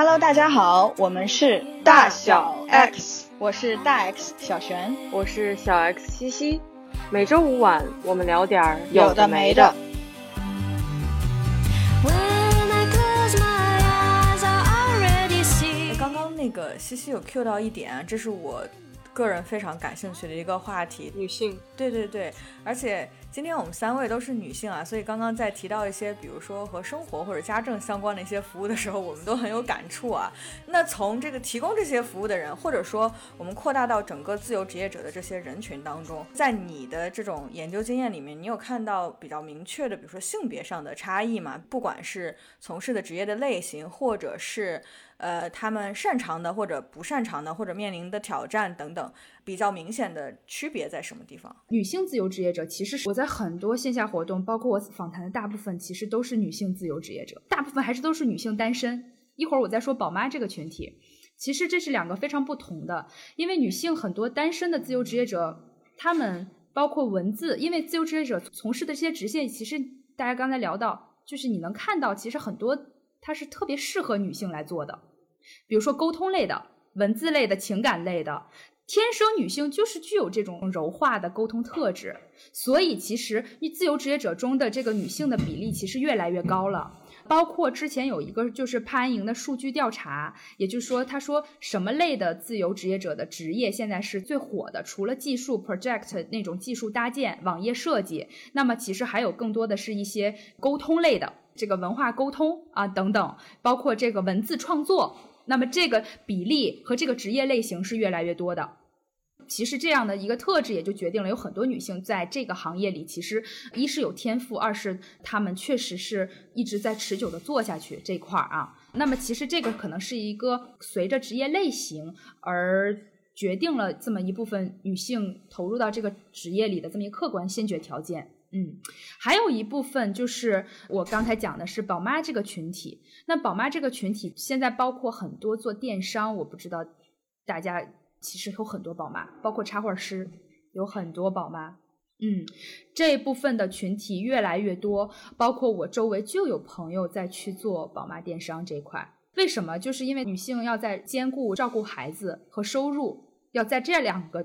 Hello，大家好，我们是大小 X，我是大 X 小璇，我是小 X 西西。每周五晚，我们聊点儿有的没的。刚刚那个西西有 Q 到一点，这是我。个人非常感兴趣的一个话题，女性，对对对，而且今天我们三位都是女性啊，所以刚刚在提到一些，比如说和生活或者家政相关的一些服务的时候，我们都很有感触啊。那从这个提供这些服务的人，或者说我们扩大到整个自由职业者的这些人群当中，在你的这种研究经验里面，你有看到比较明确的，比如说性别上的差异吗？不管是从事的职业的类型，或者是。呃，他们擅长的或者不擅长的，或者面临的挑战等等，比较明显的区别在什么地方？女性自由职业者，其实我在很多线下活动，包括我访谈的大部分，其实都是女性自由职业者，大部分还是都是女性单身。一会儿我再说宝妈这个群体，其实这是两个非常不同的，因为女性很多单身的自由职业者，他们包括文字，因为自由职业者从事的这些职业，其实大家刚才聊到，就是你能看到，其实很多它是特别适合女性来做的。比如说沟通类的、文字类的、情感类的，天生女性就是具有这种柔化的沟通特质，所以其实自由职业者中的这个女性的比例其实越来越高了。包括之前有一个就是潘莹的数据调查，也就是说，他说什么类的自由职业者的职业现在是最火的？除了技术 project 那种技术搭建、网页设计，那么其实还有更多的是一些沟通类的，这个文化沟通啊等等，包括这个文字创作。那么这个比例和这个职业类型是越来越多的。其实这样的一个特质也就决定了有很多女性在这个行业里，其实一是有天赋，二是她们确实是一直在持久的做下去这块儿啊。那么其实这个可能是一个随着职业类型而决定了这么一部分女性投入到这个职业里的这么一个客观先决条件。嗯，还有一部分就是我刚才讲的是宝妈这个群体。那宝妈这个群体现在包括很多做电商，我不知道大家其实有很多宝妈，包括插画师有很多宝妈。嗯，这一部分的群体越来越多，包括我周围就有朋友在去做宝妈电商这一块。为什么？就是因为女性要在兼顾照顾孩子和收入，要在这两个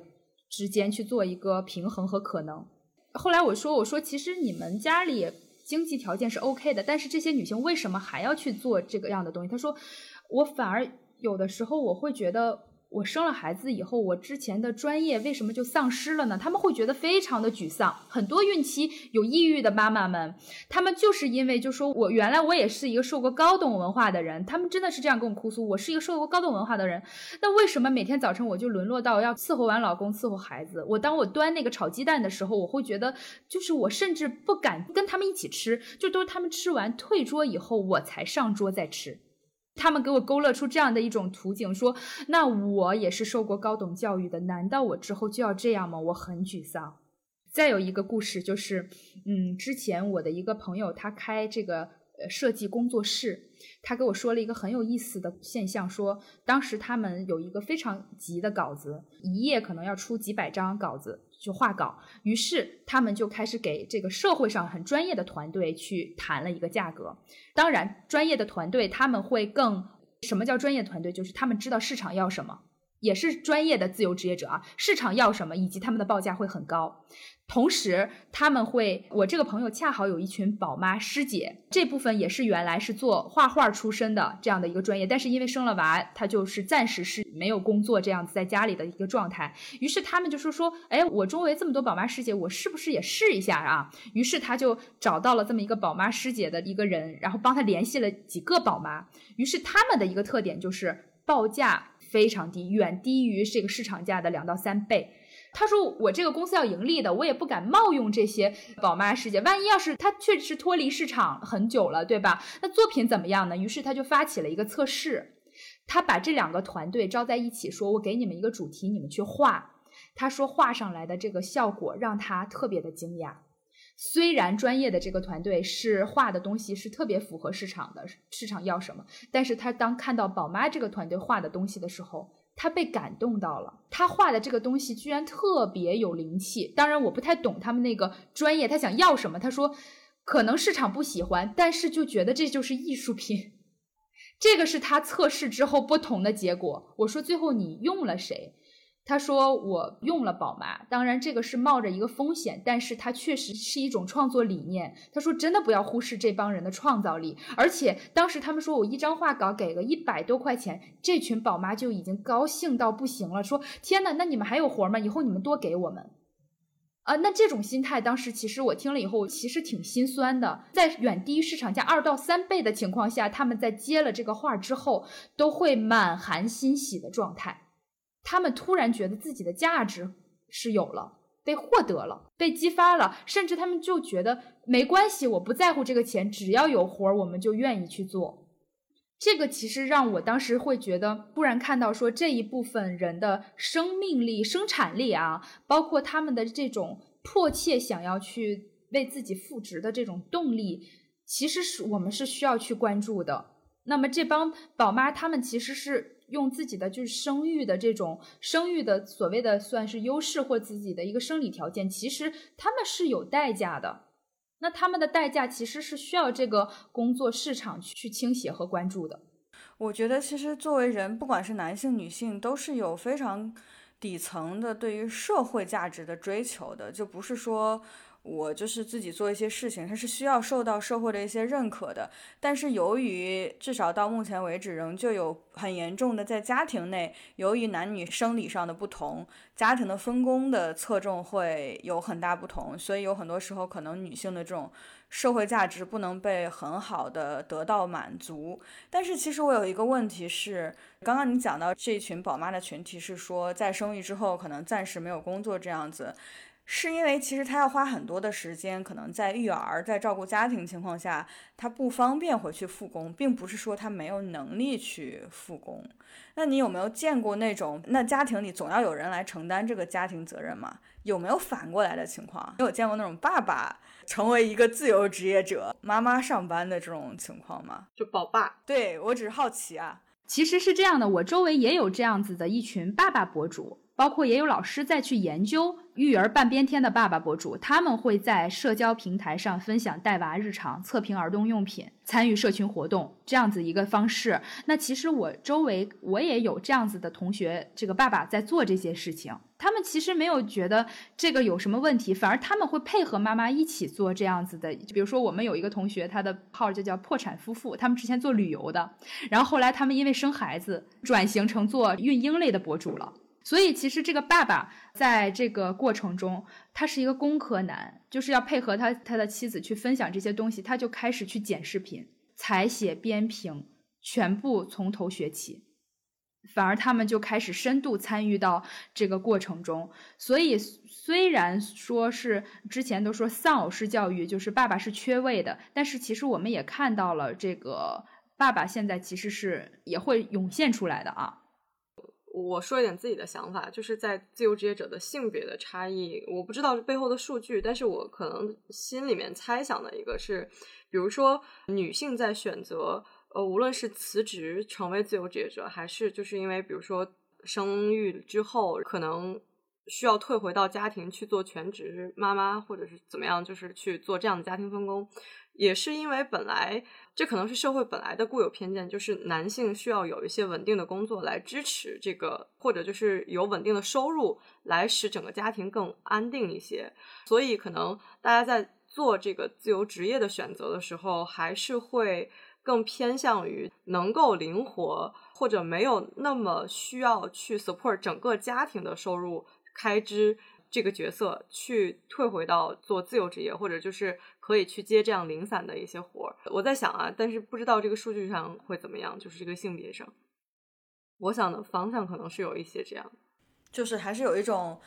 之间去做一个平衡和可能。后来我说，我说其实你们家里经济条件是 OK 的，但是这些女性为什么还要去做这个样的东西？她说，我反而有的时候我会觉得。我生了孩子以后，我之前的专业为什么就丧失了呢？他们会觉得非常的沮丧。很多孕期有抑郁的妈妈们，他们就是因为就说我原来我也是一个受过高等文化的人，他们真的是这样跟我哭诉。我是一个受过高等文化的人，那为什么每天早晨我就沦落到要伺候完老公伺候孩子？我当我端那个炒鸡蛋的时候，我会觉得就是我甚至不敢跟他们一起吃，就都是他们吃完退桌以后我才上桌再吃。他们给我勾勒出这样的一种图景，说：“那我也是受过高等教育的，难道我之后就要这样吗？”我很沮丧。再有一个故事就是，嗯，之前我的一个朋友他开这个呃设计工作室，他给我说了一个很有意思的现象，说当时他们有一个非常急的稿子，一页可能要出几百张稿子。去画稿，于是他们就开始给这个社会上很专业的团队去谈了一个价格。当然，专业的团队他们会更什么叫专业团队？就是他们知道市场要什么，也是专业的自由职业者啊，市场要什么，以及他们的报价会很高。同时，他们会，我这个朋友恰好有一群宝妈师姐，这部分也是原来是做画画出身的这样的一个专业，但是因为生了娃，她就是暂时是没有工作这样子在家里的一个状态。于是他们就说说，哎，我周围这么多宝妈师姐，我是不是也试一下啊？于是他就找到了这么一个宝妈师姐的一个人，然后帮他联系了几个宝妈。于是他们的一个特点就是报价非常低，远低于这个市场价的两到三倍。他说：“我这个公司要盈利的，我也不敢冒用这些宝妈师姐。万一要是他确实脱离市场很久了，对吧？那作品怎么样呢？于是他就发起了一个测试，他把这两个团队招在一起，说我给你们一个主题，你们去画。他说画上来的这个效果让他特别的惊讶。虽然专业的这个团队是画的东西是特别符合市场的，市场要什么，但是他当看到宝妈这个团队画的东西的时候。”他被感动到了，他画的这个东西居然特别有灵气。当然，我不太懂他们那个专业，他想要什么？他说，可能市场不喜欢，但是就觉得这就是艺术品。这个是他测试之后不同的结果。我说最后你用了谁？他说我用了宝妈，当然这个是冒着一个风险，但是它确实是一种创作理念。他说真的不要忽视这帮人的创造力，而且当时他们说我一张画稿给个一百多块钱，这群宝妈就已经高兴到不行了，说天呐，那你们还有活吗？以后你们多给我们。啊，那这种心态当时其实我听了以后，其实挺心酸的。在远低于市场价二到三倍的情况下，他们在接了这个画之后，都会满含欣喜的状态。他们突然觉得自己的价值是有了，被获得了，被激发了，甚至他们就觉得没关系，我不在乎这个钱，只要有活儿，我们就愿意去做。这个其实让我当时会觉得，突然看到说这一部分人的生命力、生产力啊，包括他们的这种迫切想要去为自己赋值的这种动力，其实是我们是需要去关注的。那么这帮宝妈，她们其实是。用自己的就是生育的这种生育的所谓的算是优势或自己的一个生理条件，其实他们是有代价的。那他们的代价其实是需要这个工作市场去倾斜和关注的。我觉得其实作为人，不管是男性女性，都是有非常底层的对于社会价值的追求的，就不是说。我就是自己做一些事情，它是需要受到社会的一些认可的。但是由于至少到目前为止，仍旧有很严重的在家庭内，由于男女生理上的不同，家庭的分工的侧重会有很大不同，所以有很多时候可能女性的这种社会价值不能被很好的得到满足。但是其实我有一个问题是，刚刚你讲到这群宝妈的群体是说，在生育之后可能暂时没有工作这样子。是因为其实他要花很多的时间，可能在育儿、在照顾家庭情况下，他不方便回去复工，并不是说他没有能力去复工。那你有没有见过那种，那家庭里总要有人来承担这个家庭责任吗？有没有反过来的情况？你有见过那种爸爸成为一个自由职业者，妈妈上班的这种情况吗？就宝爸？对我只是好奇啊。其实是这样的，我周围也有这样子的一群爸爸博主。包括也有老师在去研究育儿半边天的爸爸博主，他们会在社交平台上分享带娃日常、测评儿童用品、参与社群活动这样子一个方式。那其实我周围我也有这样子的同学，这个爸爸在做这些事情，他们其实没有觉得这个有什么问题，反而他们会配合妈妈一起做这样子的。比如说我们有一个同学，他的号就叫破产夫妇，他们之前做旅游的，然后后来他们因为生孩子转型成做孕婴类的博主了。所以，其实这个爸爸在这个过程中，他是一个工科男，就是要配合他他的妻子去分享这些东西，他就开始去剪视频、采写、编评，全部从头学起。反而他们就开始深度参与到这个过程中。所以，虽然说是之前都说丧偶式教育就是爸爸是缺位的，但是其实我们也看到了这个爸爸现在其实是也会涌现出来的啊。我说一点自己的想法，就是在自由职业者的性别的差异，我不知道背后的数据，但是我可能心里面猜想的一个是，比如说女性在选择，呃，无论是辞职成为自由职业者，还是就是因为比如说生育之后可能需要退回到家庭去做全职妈妈，或者是怎么样，就是去做这样的家庭分工。也是因为本来这可能是社会本来的固有偏见，就是男性需要有一些稳定的工作来支持这个，或者就是有稳定的收入来使整个家庭更安定一些。所以可能大家在做这个自由职业的选择的时候，还是会更偏向于能够灵活，或者没有那么需要去 support 整个家庭的收入开支。这个角色去退回到做自由职业，或者就是可以去接这样零散的一些活儿。我在想啊，但是不知道这个数据上会怎么样，就是这个性别上，我想的方向可能是有一些这样，就是还是有一种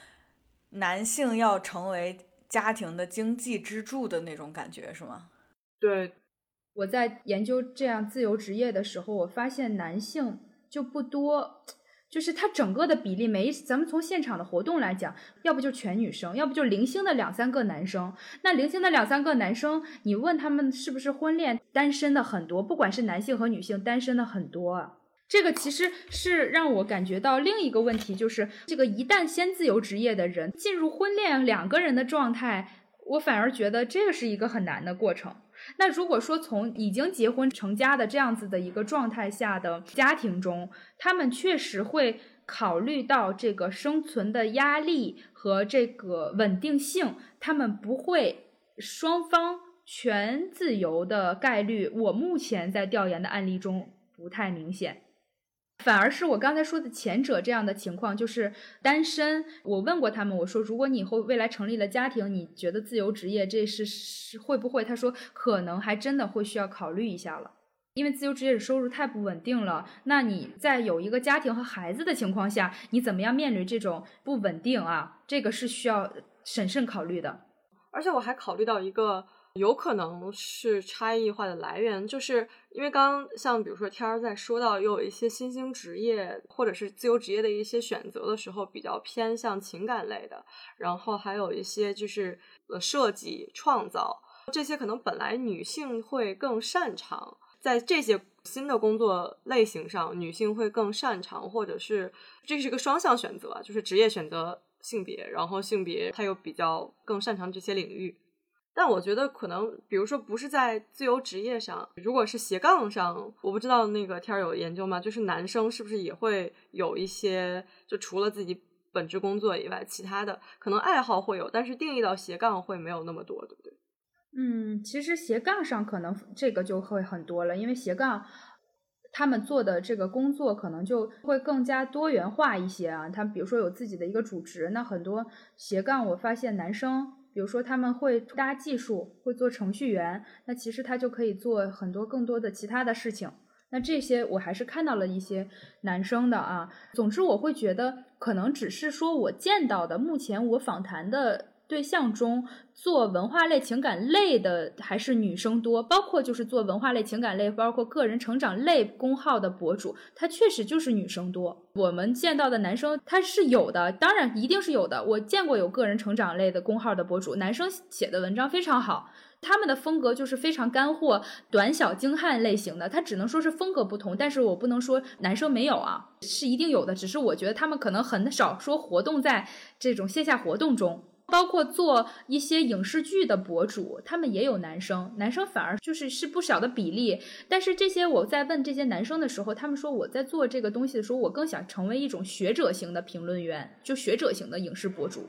男性要成为家庭的经济支柱的那种感觉，是吗？对，我在研究这样自由职业的时候，我发现男性就不多。就是它整个的比例，每一咱们从现场的活动来讲，要不就全女生，要不就零星的两三个男生。那零星的两三个男生，你问他们是不是婚恋单身的很多，不管是男性和女性，单身的很多。这个其实是让我感觉到另一个问题，就是这个一旦先自由职业的人进入婚恋两个人的状态，我反而觉得这个是一个很难的过程。那如果说从已经结婚成家的这样子的一个状态下的家庭中，他们确实会考虑到这个生存的压力和这个稳定性，他们不会双方全自由的概率，我目前在调研的案例中不太明显。反而是我刚才说的前者这样的情况，就是单身。我问过他们，我说如果你以后未来成立了家庭，你觉得自由职业这是是会不会？他说可能还真的会需要考虑一下了，因为自由职业的收入太不稳定了。那你在有一个家庭和孩子的情况下，你怎么样面临这种不稳定啊？这个是需要审慎考虑的。而且我还考虑到一个。有可能是差异化的来源，就是因为刚像比如说天儿在说到有一些新兴职业或者是自由职业的一些选择的时候，比较偏向情感类的，然后还有一些就是呃设计创造这些，可能本来女性会更擅长在这些新的工作类型上，女性会更擅长，或者是这是一个双向选择，就是职业选择性别，然后性别它又比较更擅长这些领域。但我觉得可能，比如说不是在自由职业上，如果是斜杠上，我不知道那个天儿有研究吗？就是男生是不是也会有一些，就除了自己本职工作以外，其他的可能爱好会有，但是定义到斜杠会没有那么多，对不对？嗯，其实斜杠上可能这个就会很多了，因为斜杠他们做的这个工作可能就会更加多元化一些啊。他比如说有自己的一个主职，那很多斜杠我发现男生。比如说他们会搭技术，会做程序员，那其实他就可以做很多更多的其他的事情。那这些我还是看到了一些男生的啊。总之，我会觉得可能只是说我见到的，目前我访谈的。对象中做文化类、情感类的还是女生多，包括就是做文化类、情感类，包括个人成长类公号的博主，他确实就是女生多。我们见到的男生他是有的，当然一定是有的。我见过有个人成长类的公号的博主，男生写的文章非常好，他们的风格就是非常干货、短小精悍类型的。他只能说是风格不同，但是我不能说男生没有啊，是一定有的。只是我觉得他们可能很少说活动在这种线下活动中。包括做一些影视剧的博主，他们也有男生，男生反而就是是不小的比例。但是这些我在问这些男生的时候，他们说我在做这个东西的时候，我更想成为一种学者型的评论员，就学者型的影视博主。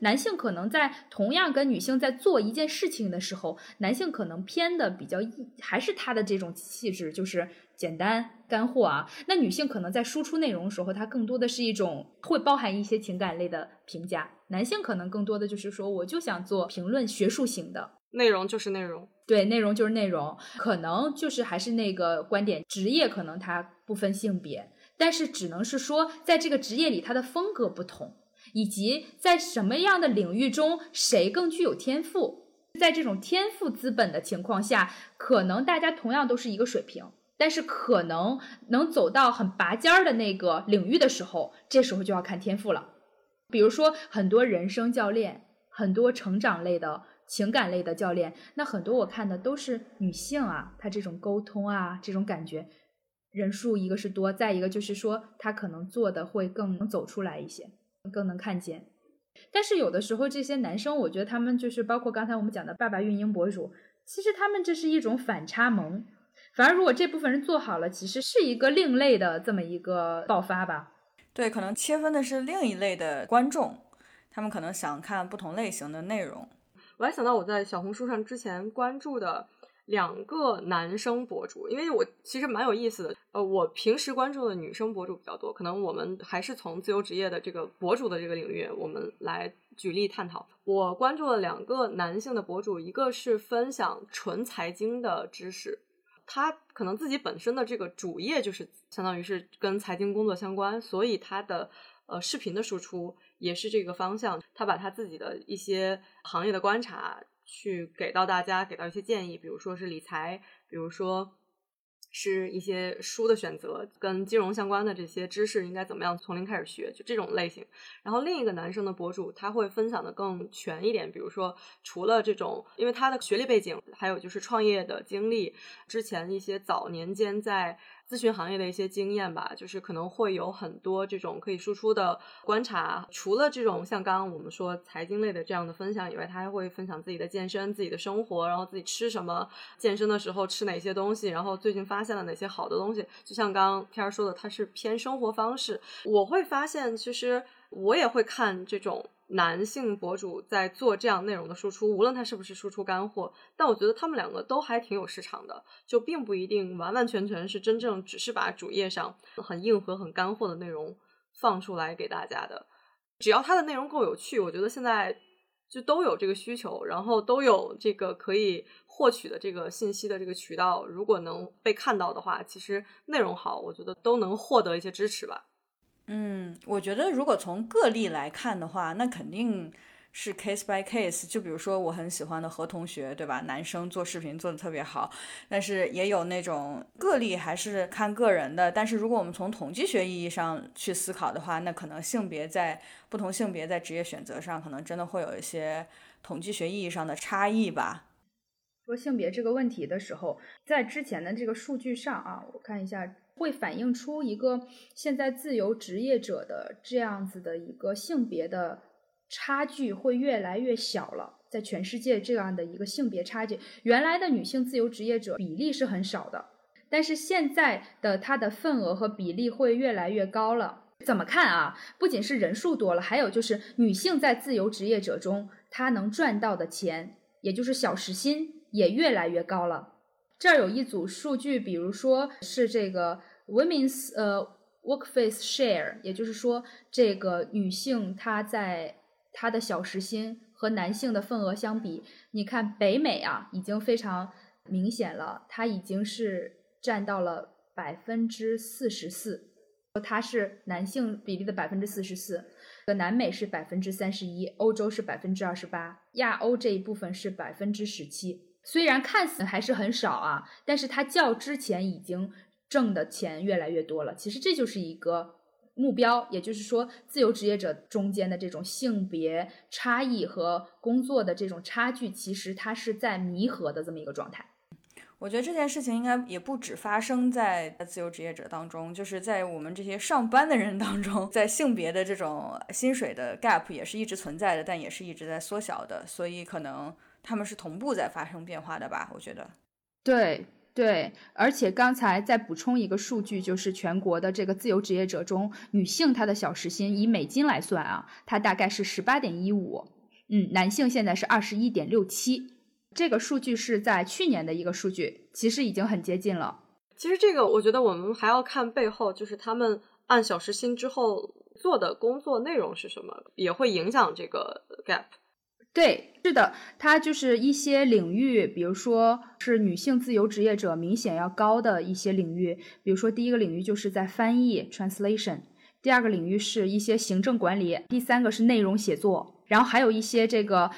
男性可能在同样跟女性在做一件事情的时候，男性可能偏的比较还是他的这种气质，就是简单干货啊。那女性可能在输出内容的时候，她更多的是一种会包含一些情感类的评价。男性可能更多的就是说，我就想做评论学术型的内容，就是内容，对，内容就是内容，可能就是还是那个观点，职业可能它不分性别，但是只能是说，在这个职业里，它的风格不同。以及在什么样的领域中，谁更具有天赋？在这种天赋资本的情况下，可能大家同样都是一个水平，但是可能能走到很拔尖儿的那个领域的时候，这时候就要看天赋了。比如说，很多人生教练，很多成长类的、情感类的教练，那很多我看的都是女性啊，她这种沟通啊，这种感觉人数一个是多，再一个就是说，她可能做的会更能走出来一些。更能看见，但是有的时候这些男生，我觉得他们就是包括刚才我们讲的爸爸运营博主，其实他们这是一种反差萌。反而如果这部分人做好了，其实是一个另类的这么一个爆发吧。对，可能切分的是另一类的观众，他们可能想看不同类型的内容。我还想到我在小红书上之前关注的。两个男生博主，因为我其实蛮有意思的。呃，我平时关注的女生博主比较多，可能我们还是从自由职业的这个博主的这个领域，我们来举例探讨。我关注了两个男性的博主，一个是分享纯财经的知识，他可能自己本身的这个主业就是相当于是跟财经工作相关，所以他的呃视频的输出也是这个方向。他把他自己的一些行业的观察。去给到大家，给到一些建议，比如说是理财，比如说是一些书的选择，跟金融相关的这些知识应该怎么样从零开始学，就这种类型。然后另一个男生的博主，他会分享的更全一点，比如说除了这种，因为他的学历背景，还有就是创业的经历，之前一些早年间在咨询行业的一些经验吧，就是可能会有很多这种可以输出的观察。除了这种像刚刚我们说财经类的这样的分享以外，他还会分享自己的健身、自己的生活，然后自己吃什么，健身的时候吃哪些东西，然后最近发现了哪些好的东西。就像刚刚天儿说的，他是偏生活方式。我会发现，其实我也会看这种。男性博主在做这样内容的输出，无论他是不是输出干货，但我觉得他们两个都还挺有市场的，就并不一定完完全全是真正只是把主页上很硬核、很干货的内容放出来给大家的。只要他的内容够有趣，我觉得现在就都有这个需求，然后都有这个可以获取的这个信息的这个渠道。如果能被看到的话，其实内容好，我觉得都能获得一些支持吧。嗯，我觉得如果从个例来看的话，那肯定是 case by case。就比如说我很喜欢的何同学，对吧？男生做视频做的特别好，但是也有那种个例还是看个人的。但是如果我们从统计学意义上去思考的话，那可能性别在不同性别在职业选择上，可能真的会有一些统计学意义上的差异吧。说性别这个问题的时候，在之前的这个数据上啊，我看一下。会反映出一个现在自由职业者的这样子的一个性别的差距会越来越小了，在全世界这样的一个性别差距，原来的女性自由职业者比例是很少的，但是现在的它的份额和比例会越来越高了。怎么看啊？不仅是人数多了，还有就是女性在自由职业者中，她能赚到的钱，也就是小时薪也越来越高了。这儿有一组数据，比如说是这个 women's 呃 workforce share，也就是说这个女性她在她的小时薪和男性的份额相比，你看北美啊已经非常明显了，它已经是占到了百分之四十四，它是男性比例的百分之四十四，南美是百分之三十一，欧洲是百分之二十八，亚欧这一部分是百分之十七。虽然看似还是很少啊，但是它较之前已经挣的钱越来越多了。其实这就是一个目标，也就是说，自由职业者中间的这种性别差异和工作的这种差距，其实它是在弥合的这么一个状态。我觉得这件事情应该也不止发生在自由职业者当中，就是在我们这些上班的人当中，在性别的这种薪水的 gap 也是一直存在的，但也是一直在缩小的，所以可能。他们是同步在发生变化的吧？我觉得，对对，而且刚才再补充一个数据，就是全国的这个自由职业者中，女性她的小时薪以美金来算啊，它大概是十八点一五，嗯，男性现在是二十一点六七，这个数据是在去年的一个数据，其实已经很接近了。其实这个我觉得我们还要看背后，就是他们按小时薪之后做的工作内容是什么，也会影响这个 gap。对，是的，它就是一些领域，比如说是女性自由职业者明显要高的一些领域，比如说第一个领域就是在翻译 （translation），第二个领域是一些行政管理，第三个是内容写作，然后还有一些这个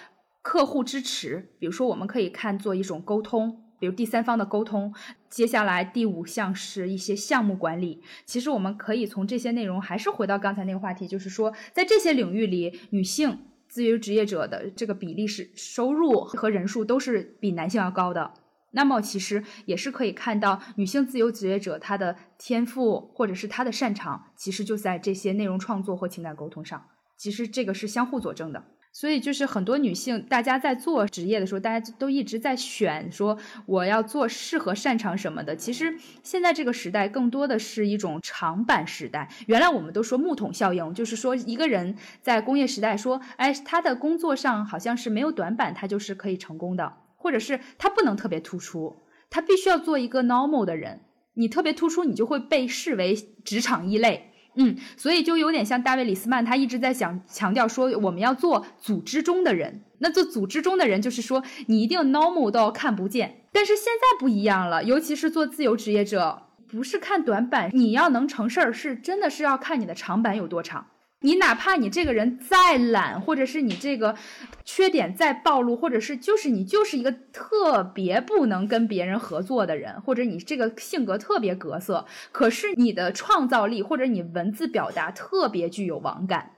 客户支持，比如说我们可以看作一种沟通，比如第三方的沟通。接下来第五项是一些项目管理，其实我们可以从这些内容，还是回到刚才那个话题，就是说在这些领域里，女性。自由职业者的这个比例是收入和人数都是比男性要高的，那么其实也是可以看到女性自由职业者她的天赋或者是她的擅长，其实就在这些内容创作或情感沟通上，其实这个是相互佐证的。所以就是很多女性，大家在做职业的时候，大家都一直在选说我要做适合擅长什么的。其实现在这个时代更多的是一种长板时代。原来我们都说木桶效应，就是说一个人在工业时代说，哎，他的工作上好像是没有短板，他就是可以成功的，或者是他不能特别突出，他必须要做一个 normal 的人。你特别突出，你就会被视为职场异类。嗯，所以就有点像大卫·里斯曼，他一直在想强调说，我们要做组织中的人。那做组织中的人，就是说你一定 normal 到看不见。但是现在不一样了，尤其是做自由职业者，不是看短板，你要能成事儿，是真的是要看你的长板有多长。你哪怕你这个人再懒，或者是你这个缺点再暴露，或者是就是你就是一个特别不能跟别人合作的人，或者你这个性格特别格色，可是你的创造力或者你文字表达特别具有网感，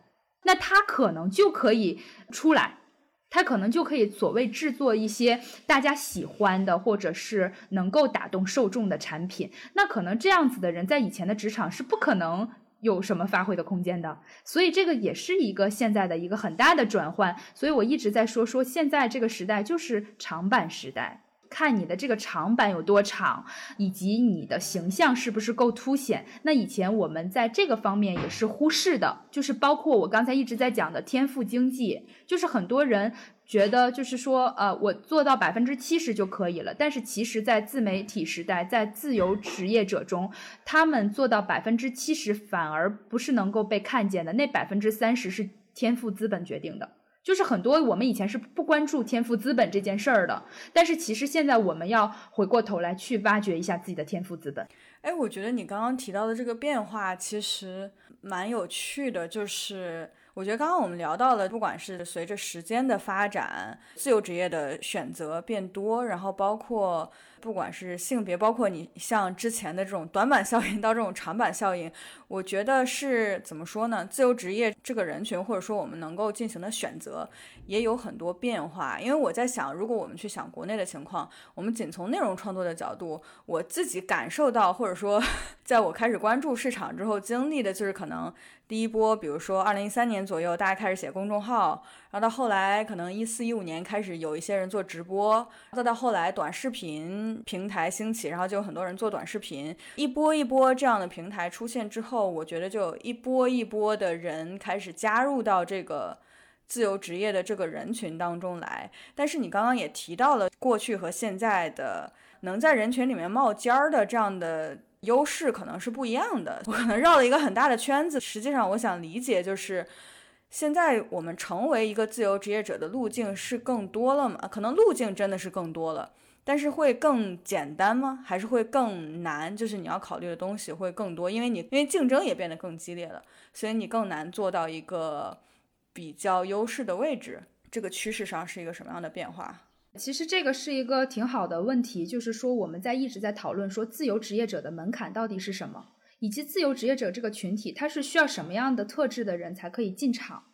那他可能就可以出来。他可能就可以所谓制作一些大家喜欢的，或者是能够打动受众的产品。那可能这样子的人在以前的职场是不可能有什么发挥的空间的。所以这个也是一个现在的一个很大的转换。所以我一直在说说现在这个时代就是长板时代。看你的这个长板有多长，以及你的形象是不是够凸显。那以前我们在这个方面也是忽视的，就是包括我刚才一直在讲的天赋经济，就是很多人觉得就是说，呃，我做到百分之七十就可以了。但是其实，在自媒体时代，在自由职业者中，他们做到百分之七十反而不是能够被看见的，那百分之三十是天赋资本决定的。就是很多我们以前是不关注天赋资本这件事儿的，但是其实现在我们要回过头来去挖掘一下自己的天赋资本。哎，我觉得你刚刚提到的这个变化其实蛮有趣的，就是我觉得刚刚我们聊到了，不管是随着时间的发展，自由职业的选择变多，然后包括。不管是性别，包括你像之前的这种短板效应到这种长板效应，我觉得是怎么说呢？自由职业这个人群，或者说我们能够进行的选择，也有很多变化。因为我在想，如果我们去想国内的情况，我们仅从内容创作的角度，我自己感受到，或者说在我开始关注市场之后经历的，就是可能第一波，比如说二零一三年左右，大家开始写公众号，然后到后来可能一四一五年开始有一些人做直播，再到后来短视频。平台兴起，然后就有很多人做短视频，一波一波这样的平台出现之后，我觉得就一波一波的人开始加入到这个自由职业的这个人群当中来。但是你刚刚也提到了过去和现在的能在人群里面冒尖儿的这样的优势可能是不一样的。我可能绕了一个很大的圈子，实际上我想理解就是，现在我们成为一个自由职业者的路径是更多了吗？可能路径真的是更多了。但是会更简单吗？还是会更难？就是你要考虑的东西会更多，因为你因为竞争也变得更激烈了，所以你更难做到一个比较优势的位置。这个趋势上是一个什么样的变化？其实这个是一个挺好的问题，就是说我们在一直在讨论说自由职业者的门槛到底是什么，以及自由职业者这个群体，他是需要什么样的特质的人才可以进场。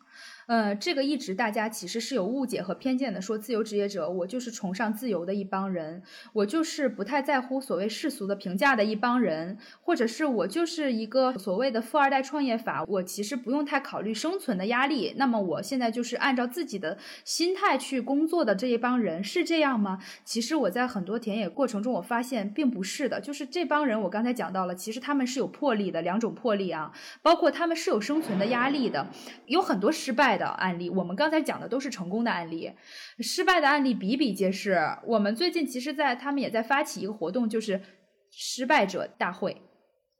呃，这个一直大家其实是有误解和偏见的，说自由职业者，我就是崇尚自由的一帮人，我就是不太在乎所谓世俗的评价的一帮人，或者是我就是一个所谓的富二代创业法，我其实不用太考虑生存的压力，那么我现在就是按照自己的心态去工作的这一帮人，是这样吗？其实我在很多田野过程中，我发现并不是的，就是这帮人，我刚才讲到了，其实他们是有魄力的，两种魄力啊，包括他们是有生存的压力的，有很多失败。的案例，我们刚才讲的都是成功的案例，失败的案例比比皆是。我们最近其实，在他们也在发起一个活动，就是失败者大会，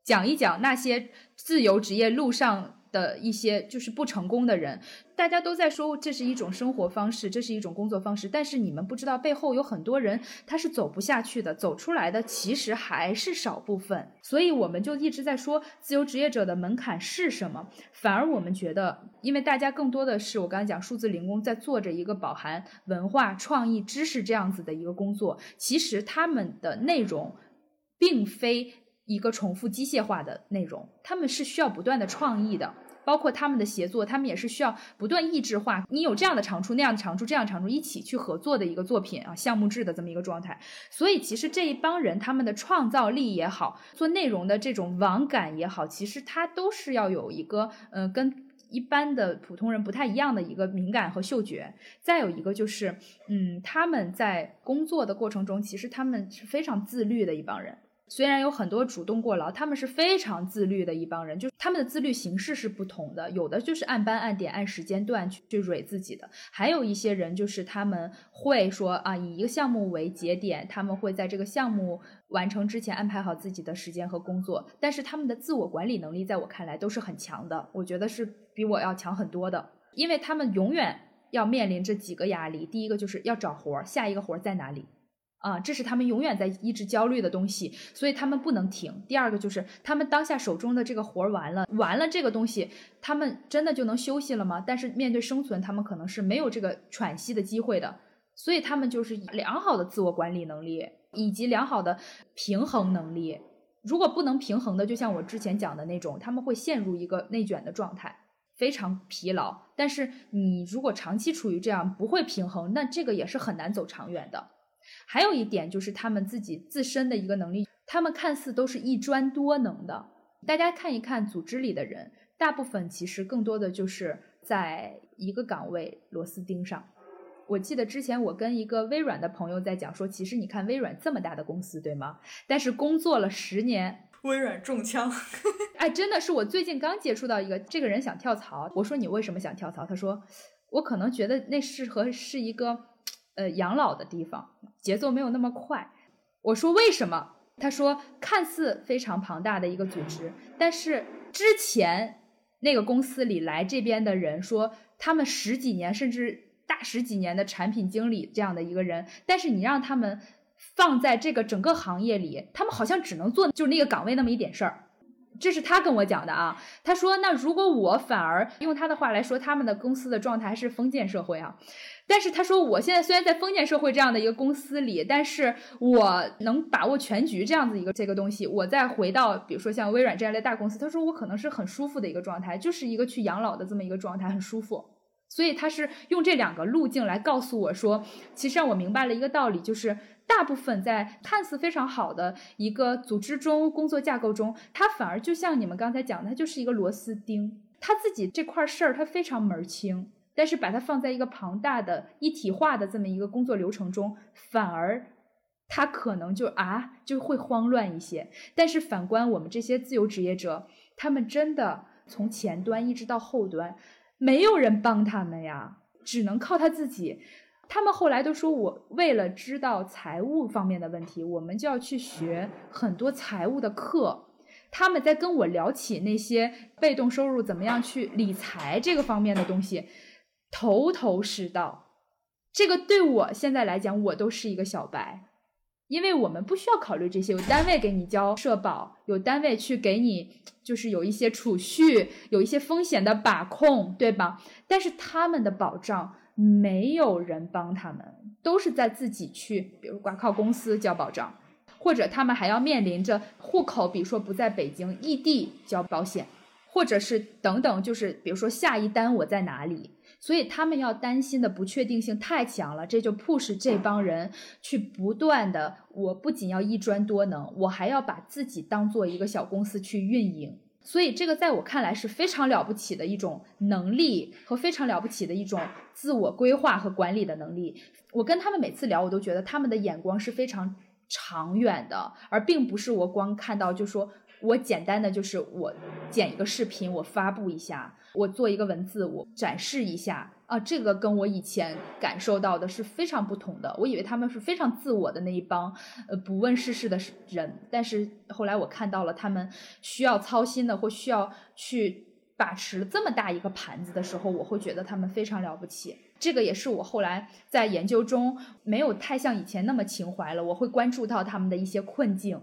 讲一讲那些自由职业路上。的一些就是不成功的人，大家都在说这是一种生活方式，这是一种工作方式，但是你们不知道背后有很多人他是走不下去的，走出来的其实还是少部分。所以我们就一直在说自由职业者的门槛是什么，反而我们觉得，因为大家更多的是我刚才讲数字零工在做着一个饱含文化、创意、知识这样子的一个工作，其实他们的内容并非一个重复机械化的内容，他们是需要不断的创意的。包括他们的协作，他们也是需要不断异质化。你有这样的长处，那样的长处，这样长处一起去合作的一个作品啊，项目制的这么一个状态。所以，其实这一帮人他们的创造力也好，做内容的这种网感也好，其实他都是要有一个嗯，跟一般的普通人不太一样的一个敏感和嗅觉。再有一个就是，嗯，他们在工作的过程中，其实他们是非常自律的一帮人。虽然有很多主动过劳，他们是非常自律的一帮人，就是他们的自律形式是不同的。有的就是按班按点按时间段去去蕊自己的，还有一些人就是他们会说啊，以一个项目为节点，他们会在这个项目完成之前安排好自己的时间和工作。但是他们的自我管理能力在我看来都是很强的，我觉得是比我要强很多的，因为他们永远要面临这几个压力：第一个就是要找活儿，下一个活儿在哪里？啊，这是他们永远在一直焦虑的东西，所以他们不能停。第二个就是他们当下手中的这个活儿完了，完了这个东西，他们真的就能休息了吗？但是面对生存，他们可能是没有这个喘息的机会的。所以他们就是良好的自我管理能力以及良好的平衡能力。如果不能平衡的，就像我之前讲的那种，他们会陷入一个内卷的状态。非常疲劳。但是你如果长期处于这样不会平衡，那这个也是很难走长远的。还有一点就是他们自己自身的一个能力，他们看似都是一专多能的。大家看一看组织里的人，大部分其实更多的就是在一个岗位螺丝钉上。我记得之前我跟一个微软的朋友在讲说，其实你看微软这么大的公司，对吗？但是工作了十年，微软中枪。哎，真的是我最近刚接触到一个这个人想跳槽，我说你为什么想跳槽？他说我可能觉得那适合是一个呃养老的地方，节奏没有那么快。我说为什么？他说看似非常庞大的一个组织，但是之前那个公司里来这边的人说，他们十几年甚至。大十几年的产品经理这样的一个人，但是你让他们放在这个整个行业里，他们好像只能做就那个岗位那么一点事儿。这是他跟我讲的啊。他说：“那如果我反而用他的话来说，他们的公司的状态是封建社会啊。但是他说，我现在虽然在封建社会这样的一个公司里，但是我能把握全局这样子一个这个东西。我再回到比如说像微软这样的大公司，他说我可能是很舒服的一个状态，就是一个去养老的这么一个状态，很舒服。”所以他是用这两个路径来告诉我说，其实让我明白了一个道理，就是大部分在看似非常好的一个组织中、工作架构中，它反而就像你们刚才讲的，它就是一个螺丝钉，他自己这块事儿他非常门儿清，但是把它放在一个庞大的一体化的这么一个工作流程中，反而他可能就啊就会慌乱一些。但是反观我们这些自由职业者，他们真的从前端一直到后端。没有人帮他们呀，只能靠他自己。他们后来都说，我为了知道财务方面的问题，我们就要去学很多财务的课。他们在跟我聊起那些被动收入怎么样去理财这个方面的东西，头头是道。这个对我现在来讲，我都是一个小白。因为我们不需要考虑这些，有单位给你交社保，有单位去给你，就是有一些储蓄，有一些风险的把控，对吧？但是他们的保障没有人帮他们，都是在自己去，比如挂靠公司交保障，或者他们还要面临着户口，比如说不在北京，异地交保险，或者是等等，就是比如说下一单我在哪里。所以他们要担心的不确定性太强了，这就迫使这帮人去不断的。我不仅要一专多能，我还要把自己当做一个小公司去运营。所以这个在我看来是非常了不起的一种能力和非常了不起的一种自我规划和管理的能力。我跟他们每次聊，我都觉得他们的眼光是非常长远的，而并不是我光看到就说。我简单的就是我剪一个视频，我发布一下，我做一个文字，我展示一下啊，这个跟我以前感受到的是非常不同的。我以为他们是非常自我的那一帮，呃，不问世事的人，但是后来我看到了他们需要操心的或需要去把持这么大一个盘子的时候，我会觉得他们非常了不起。这个也是我后来在研究中没有太像以前那么情怀了，我会关注到他们的一些困境。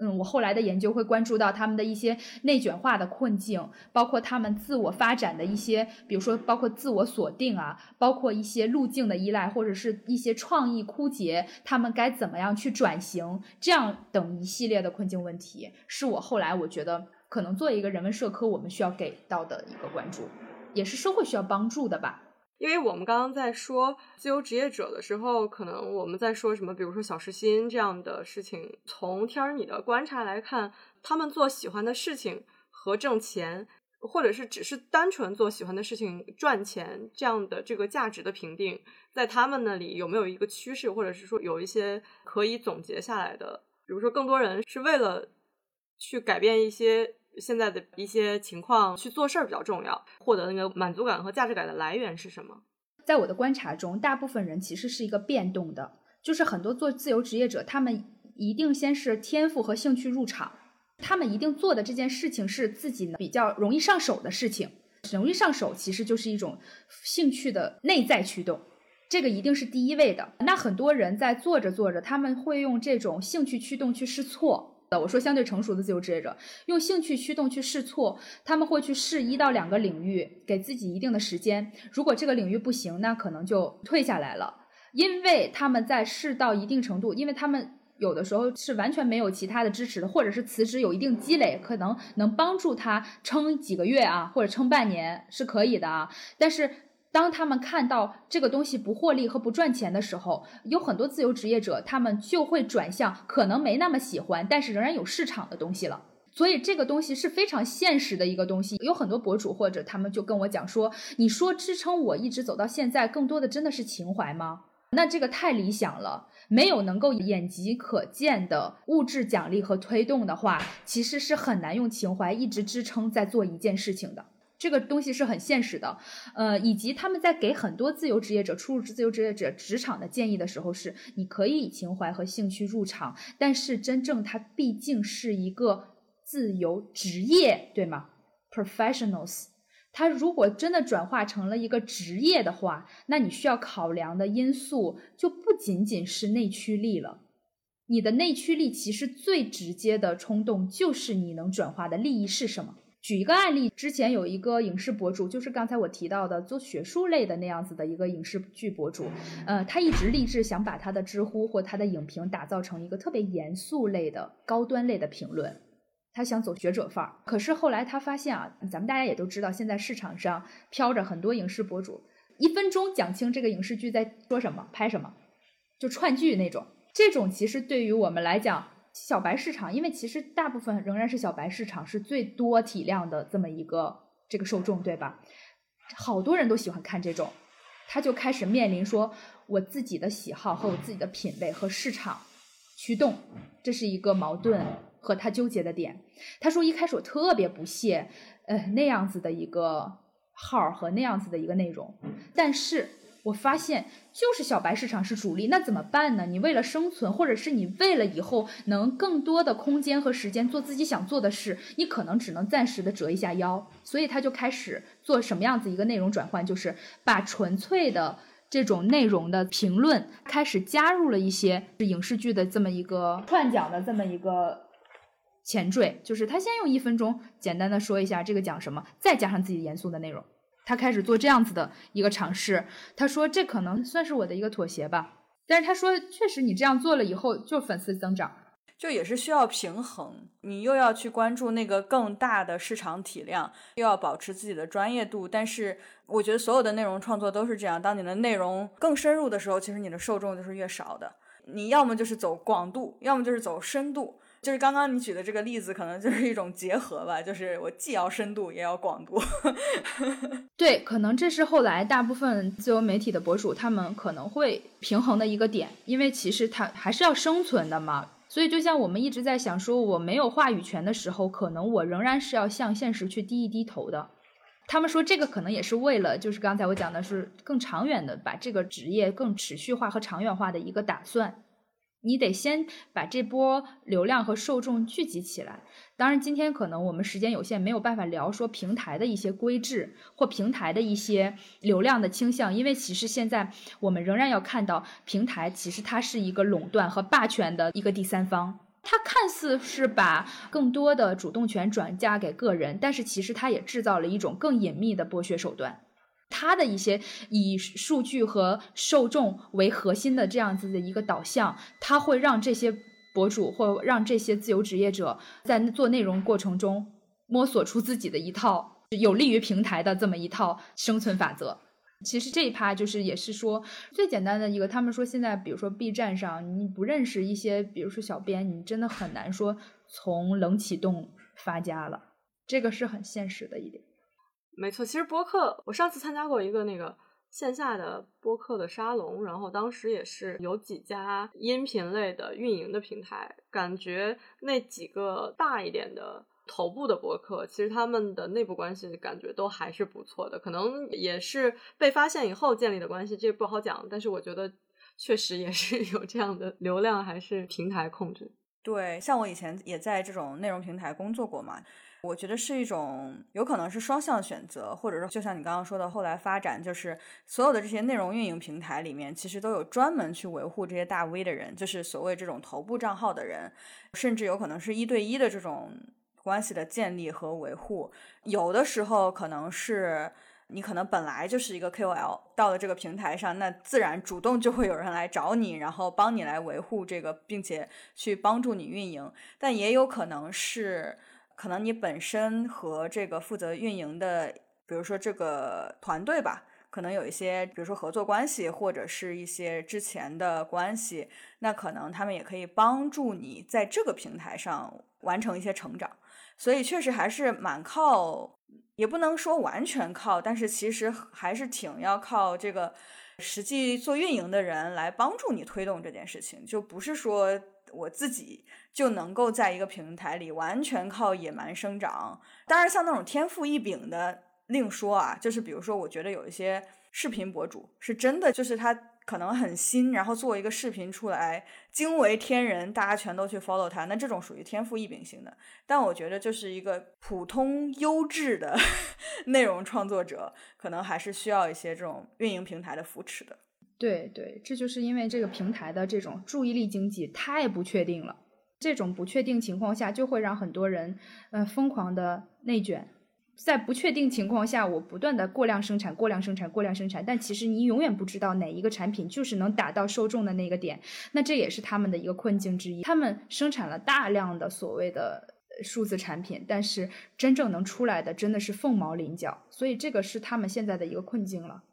嗯，我后来的研究会关注到他们的一些内卷化的困境，包括他们自我发展的一些，比如说包括自我锁定啊，包括一些路径的依赖，或者是一些创意枯竭，他们该怎么样去转型，这样等一系列的困境问题，是我后来我觉得可能作为一个人文社科，我们需要给到的一个关注，也是社会需要帮助的吧。因为我们刚刚在说自由职业者的时候，可能我们在说什么，比如说小时薪这样的事情。从天儿你的观察来看，他们做喜欢的事情和挣钱，或者是只是单纯做喜欢的事情赚钱这样的这个价值的评定，在他们那里有没有一个趋势，或者是说有一些可以总结下来的？比如说，更多人是为了去改变一些。现在的一些情况去做事儿比较重要，获得那个满足感和价值感的来源是什么？在我的观察中，大部分人其实是一个变动的，就是很多做自由职业者，他们一定先是天赋和兴趣入场，他们一定做的这件事情是自己比较容易上手的事情，容易上手其实就是一种兴趣的内在驱动，这个一定是第一位的。那很多人在做着做着，他们会用这种兴趣驱动去试错。我说相对成熟的自由职业者用兴趣驱动去试错，他们会去试一到两个领域，给自己一定的时间。如果这个领域不行，那可能就退下来了，因为他们在试到一定程度，因为他们有的时候是完全没有其他的支持的，或者是辞职有一定积累，可能能帮助他撑几个月啊，或者撑半年是可以的啊。但是当他们看到这个东西不获利和不赚钱的时候，有很多自由职业者，他们就会转向可能没那么喜欢，但是仍然有市场的东西了。所以这个东西是非常现实的一个东西。有很多博主或者他们就跟我讲说：“你说支撑我一直走到现在，更多的真的是情怀吗？”那这个太理想了。没有能够眼疾可见的物质奖励和推动的话，其实是很难用情怀一直支撑在做一件事情的。这个东西是很现实的，呃，以及他们在给很多自由职业者、初入职自由职业者职场的建议的时候，是你可以以情怀和兴趣入场，但是真正它毕竟是一个自由职业，对吗？Professionals，它如果真的转化成了一个职业的话，那你需要考量的因素就不仅仅是内驱力了。你的内驱力其实最直接的冲动就是你能转化的利益是什么。举一个案例，之前有一个影视博主，就是刚才我提到的做学术类的那样子的一个影视剧博主，呃，他一直立志想把他的知乎或他的影评打造成一个特别严肃类的高端类的评论，他想走学者范儿。可是后来他发现啊，咱们大家也都知道，现在市场上飘着很多影视博主，一分钟讲清这个影视剧在说什么、拍什么，就串剧那种。这种其实对于我们来讲。小白市场，因为其实大部分仍然是小白市场，是最多体量的这么一个这个受众，对吧？好多人都喜欢看这种，他就开始面临说，我自己的喜好和我自己的品味和市场驱动，这是一个矛盾和他纠结的点。他说一开始我特别不屑，呃那样子的一个号和那样子的一个内容，但是。我发现就是小白市场是主力，那怎么办呢？你为了生存，或者是你为了以后能更多的空间和时间做自己想做的事，你可能只能暂时的折一下腰。所以他就开始做什么样子一个内容转换，就是把纯粹的这种内容的评论开始加入了一些影视剧的这么一个串讲的这么一个前缀，就是他先用一分钟简单的说一下这个讲什么，再加上自己严肃的内容。他开始做这样子的一个尝试，他说这可能算是我的一个妥协吧。但是他说，确实你这样做了以后，就粉丝增长，就也是需要平衡。你又要去关注那个更大的市场体量，又要保持自己的专业度。但是我觉得所有的内容创作都是这样，当你的内容更深入的时候，其实你的受众就是越少的。你要么就是走广度，要么就是走深度。就是刚刚你举的这个例子，可能就是一种结合吧，就是我既要深度也要广度。对，可能这是后来大部分自由媒体的博主他们可能会平衡的一个点，因为其实他还是要生存的嘛。所以就像我们一直在想说，我没有话语权的时候，可能我仍然是要向现实去低一低头的。他们说这个可能也是为了，就是刚才我讲的是更长远的，把这个职业更持续化和长远化的一个打算。你得先把这波流量和受众聚集起来。当然，今天可能我们时间有限，没有办法聊说平台的一些规制或平台的一些流量的倾向，因为其实现在我们仍然要看到，平台其实它是一个垄断和霸权的一个第三方。它看似是把更多的主动权转嫁给个人，但是其实它也制造了一种更隐秘的剥削手段。它的一些以数据和受众为核心的这样子的一个导向，它会让这些博主或让这些自由职业者在做内容过程中摸索出自己的一套有利于平台的这么一套生存法则。其实这一趴就是也是说最简单的一个，他们说现在比如说 B 站上你不认识一些，比如说小编，你真的很难说从冷启动发家了，这个是很现实的一点。没错，其实播客，我上次参加过一个那个线下的播客的沙龙，然后当时也是有几家音频类的运营的平台，感觉那几个大一点的头部的播客，其实他们的内部关系感觉都还是不错的，可能也是被发现以后建立的关系，这不好讲，但是我觉得确实也是有这样的流量，还是平台控制。对，像我以前也在这种内容平台工作过嘛。我觉得是一种有可能是双向选择，或者说就像你刚刚说的，后来发展就是所有的这些内容运营平台里面，其实都有专门去维护这些大 V 的人，就是所谓这种头部账号的人，甚至有可能是一对一的这种关系的建立和维护。有的时候可能是你可能本来就是一个 KOL，到了这个平台上，那自然主动就会有人来找你，然后帮你来维护这个，并且去帮助你运营。但也有可能是，可能你本身和这个负责运营的，比如说这个团队吧，可能有一些，比如说合作关系，或者是一些之前的关系，那可能他们也可以帮助你在这个平台上完成一些成长。所以确实还是蛮靠。也不能说完全靠，但是其实还是挺要靠这个实际做运营的人来帮助你推动这件事情，就不是说我自己就能够在一个平台里完全靠野蛮生长。当然，像那种天赋异禀的另说啊，就是比如说，我觉得有一些视频博主是真的，就是他。可能很新，然后做一个视频出来惊为天人，大家全都去 follow 他，那这种属于天赋异禀型的。但我觉得就是一个普通优质的 内容创作者，可能还是需要一些这种运营平台的扶持的。对对，这就是因为这个平台的这种注意力经济太不确定了，这种不确定情况下，就会让很多人呃疯狂的内卷。在不确定情况下，我不断的过量生产、过量生产、过量生产，但其实你永远不知道哪一个产品就是能打到受众的那个点，那这也是他们的一个困境之一。他们生产了大量的所谓的数字产品，但是真正能出来的真的是凤毛麟角，所以这个是他们现在的一个困境了。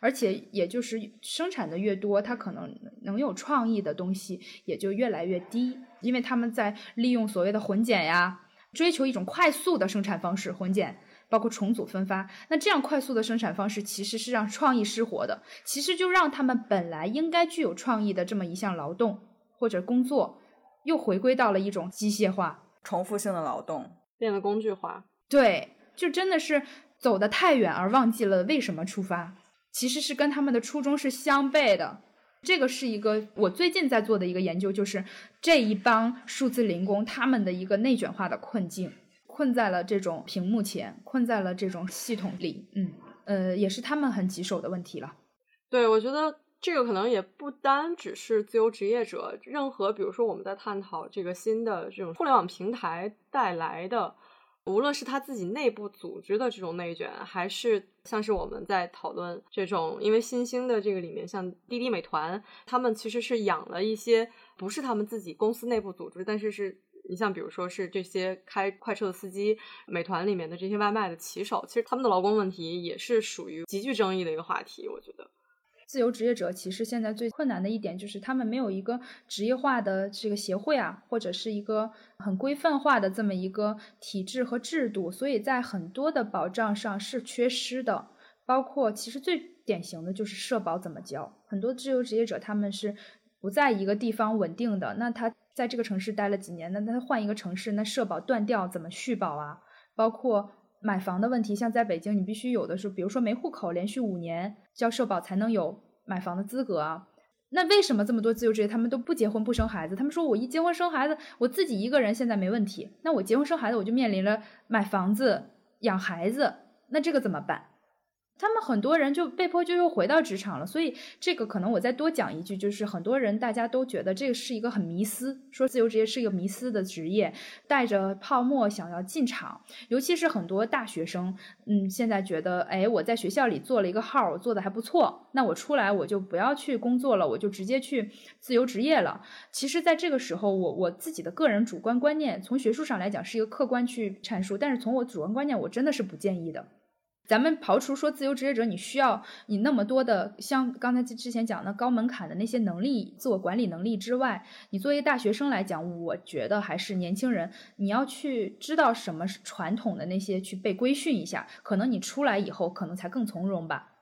而且也就是生产的越多，它可能能有创意的东西也就越来越低，因为他们在利用所谓的混剪呀。追求一种快速的生产方式，混剪，包括重组分发。那这样快速的生产方式其实是让创意失活的，其实就让他们本来应该具有创意的这么一项劳动或者工作，又回归到了一种机械化、重复性的劳动，变得工具化。对，就真的是走得太远而忘记了为什么出发，其实是跟他们的初衷是相悖的。这个是一个我最近在做的一个研究，就是这一帮数字零工他们的一个内卷化的困境，困在了这种屏幕前，困在了这种系统里，嗯，呃，也是他们很棘手的问题了。对，我觉得这个可能也不单只是自由职业者，任何比如说我们在探讨这个新的这种互联网平台带来的。无论是他自己内部组织的这种内卷，还是像是我们在讨论这种，因为新兴的这个里面，像滴滴、美团，他们其实是养了一些不是他们自己公司内部组织，但是是你像比如说是这些开快车的司机，美团里面的这些外卖的骑手，其实他们的劳工问题也是属于极具争议的一个话题，我觉得。自由职业者其实现在最困难的一点就是他们没有一个职业化的这个协会啊，或者是一个很规范化的这么一个体制和制度，所以在很多的保障上是缺失的。包括其实最典型的就是社保怎么交，很多自由职业者他们是不在一个地方稳定的，那他在这个城市待了几年，那他换一个城市，那社保断掉怎么续保啊？包括。买房的问题，像在北京，你必须有的是，比如说没户口，连续五年交社保才能有买房的资格啊。那为什么这么多自由职业他们都不结婚不生孩子？他们说我一结婚生孩子，我自己一个人现在没问题，那我结婚生孩子我就面临了买房子、养孩子，那这个怎么办？他们很多人就被迫就又回到职场了，所以这个可能我再多讲一句，就是很多人大家都觉得这个是一个很迷思，说自由职业是一个迷思的职业，带着泡沫想要进场，尤其是很多大学生，嗯，现在觉得，哎，我在学校里做了一个号，我做的还不错，那我出来我就不要去工作了，我就直接去自由职业了。其实，在这个时候，我我自己的个人主观观念，从学术上来讲是一个客观去阐述，但是从我主观观念，我真的是不建议的。咱们刨除说自由职业者，你需要你那么多的像刚才之前讲的高门槛的那些能力、自我管理能力之外，你作为大学生来讲，我觉得还是年轻人，你要去知道什么是传统的那些去被规训一下，可能你出来以后可能才更从容吧。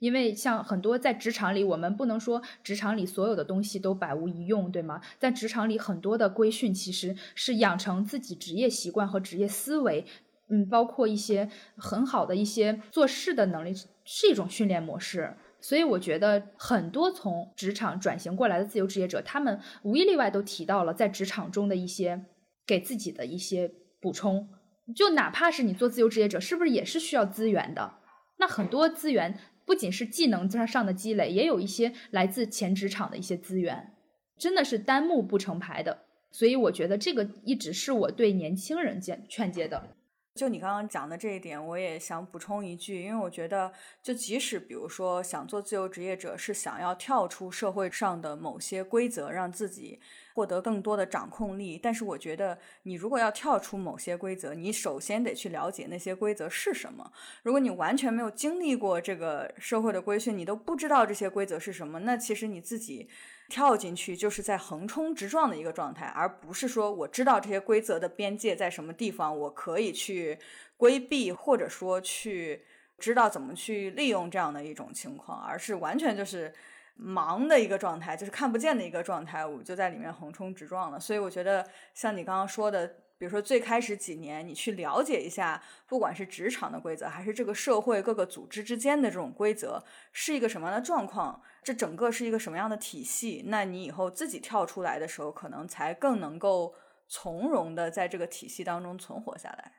因为像很多在职场里，我们不能说职场里所有的东西都百无一用，对吗？在职场里很多的规训其实是养成自己职业习惯和职业思维。嗯，包括一些很好的一些做事的能力，是一种训练模式。所以我觉得很多从职场转型过来的自由职业者，他们无一例外都提到了在职场中的一些给自己的一些补充。就哪怕是你做自由职业者，是不是也是需要资源的？那很多资源不仅是技能上的积累，也有一些来自前职场的一些资源，真的是单目不成排的。所以我觉得这个一直是我对年轻人劝劝诫的。就你刚刚讲的这一点，我也想补充一句，因为我觉得，就即使比如说想做自由职业者，是想要跳出社会上的某些规则，让自己获得更多的掌控力，但是我觉得，你如果要跳出某些规则，你首先得去了解那些规则是什么。如果你完全没有经历过这个社会的规训，你都不知道这些规则是什么，那其实你自己。跳进去就是在横冲直撞的一个状态，而不是说我知道这些规则的边界在什么地方，我可以去规避，或者说去知道怎么去利用这样的一种情况，而是完全就是盲的一个状态，就是看不见的一个状态，我就在里面横冲直撞了。所以我觉得像你刚刚说的。比如说，最开始几年，你去了解一下，不管是职场的规则，还是这个社会各个组织之间的这种规则，是一个什么样的状况，这整个是一个什么样的体系，那你以后自己跳出来的时候，可能才更能够从容的在这个体系当中存活下来，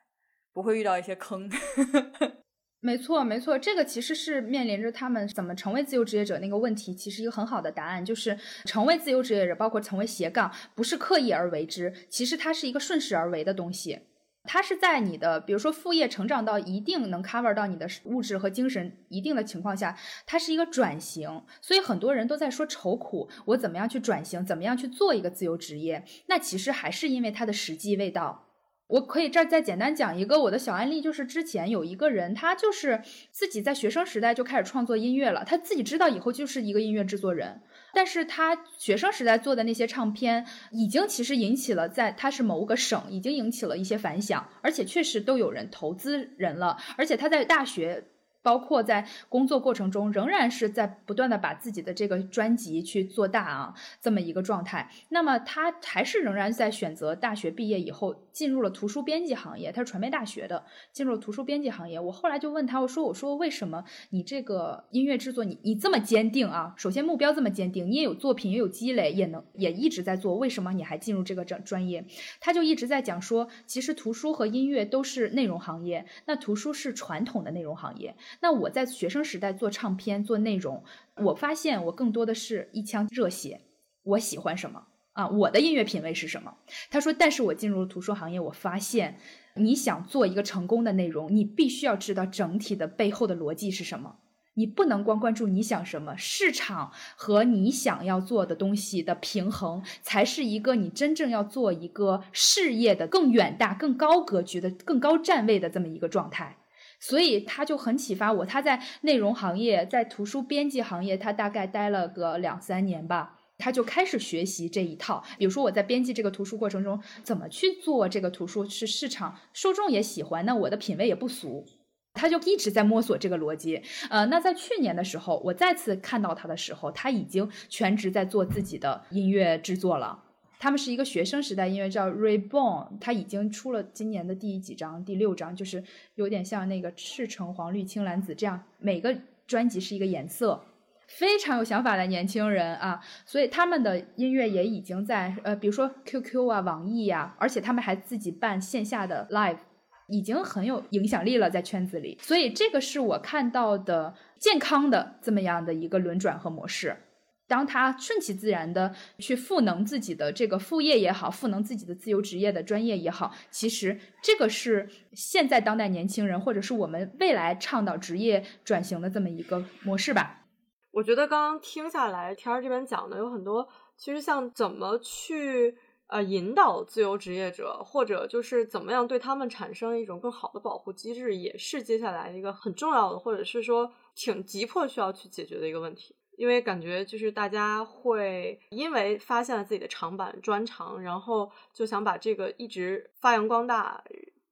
不会遇到一些坑。没错，没错，这个其实是面临着他们怎么成为自由职业者那个问题，其实一个很好的答案就是成为自由职业者，包括成为斜杠，不是刻意而为之，其实它是一个顺势而为的东西。它是在你的比如说副业成长到一定能 cover 到你的物质和精神一定的情况下，它是一个转型。所以很多人都在说愁苦，我怎么样去转型，怎么样去做一个自由职业？那其实还是因为它的时机未到。我可以这儿再简单讲一个我的小案例，就是之前有一个人，他就是自己在学生时代就开始创作音乐了，他自己知道以后就是一个音乐制作人，但是他学生时代做的那些唱片，已经其实引起了在他是某个省已经引起了一些反响，而且确实都有人投资人了，而且他在大学。包括在工作过程中，仍然是在不断的把自己的这个专辑去做大啊，这么一个状态。那么他还是仍然在选择大学毕业以后进入了图书编辑行业。他是传媒大学的，进入了图书编辑行业。我后来就问他，我说：“我说为什么你这个音乐制作，你你这么坚定啊？首先目标这么坚定，你也有作品，也有积累，也能也一直在做，为什么你还进入这个专专业？”他就一直在讲说，其实图书和音乐都是内容行业，那图书是传统的内容行业。那我在学生时代做唱片做内容，我发现我更多的是一腔热血。我喜欢什么啊？我的音乐品味是什么？他说，但是我进入了图书行业，我发现你想做一个成功的内容，你必须要知道整体的背后的逻辑是什么。你不能光关注你想什么，市场和你想要做的东西的平衡，才是一个你真正要做一个事业的更远大、更高格局的、更高站位的这么一个状态。所以他就很启发我，他在内容行业，在图书编辑行业，他大概待了个两三年吧，他就开始学习这一套。比如说我在编辑这个图书过程中，怎么去做这个图书是市场受众也喜欢，那我的品味也不俗，他就一直在摸索这个逻辑。呃，那在去年的时候，我再次看到他的时候，他已经全职在做自己的音乐制作了。他们是一个学生时代音乐叫 Reborn，他已经出了今年的第几张？第六张，就是有点像那个赤橙黄绿青蓝紫这样，每个专辑是一个颜色，非常有想法的年轻人啊！所以他们的音乐也已经在呃，比如说 QQ 啊、网易呀，而且他们还自己办线下的 live，已经很有影响力了在圈子里。所以这个是我看到的健康的这么样的一个轮转和模式。当他顺其自然的去赋能自己的这个副业也好，赋能自己的自由职业的专业也好，其实这个是现在当代年轻人或者是我们未来倡导职业转型的这么一个模式吧。我觉得刚刚听下来，天儿这边讲的有很多，其实像怎么去呃引导自由职业者，或者就是怎么样对他们产生一种更好的保护机制，也是接下来一个很重要的，或者是说挺急迫需要去解决的一个问题。因为感觉就是大家会因为发现了自己的长板专长，然后就想把这个一直发扬光大，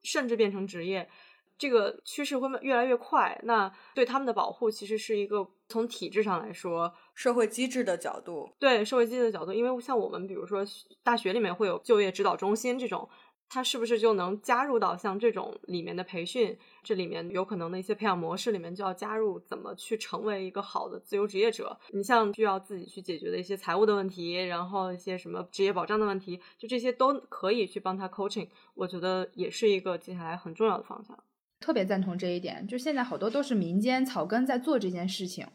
甚至变成职业，这个趋势会越来越快。那对他们的保护其实是一个从体制上来说，社会机制的角度，对社会机制的角度，因为像我们比如说大学里面会有就业指导中心这种。他是不是就能加入到像这种里面的培训？这里面有可能的一些培养模式里面就要加入怎么去成为一个好的自由职业者？你像需要自己去解决的一些财务的问题，然后一些什么职业保障的问题，就这些都可以去帮他 coaching。我觉得也是一个接下来很重要的方向。特别赞同这一点，就现在好多都是民间草根在做这件事情，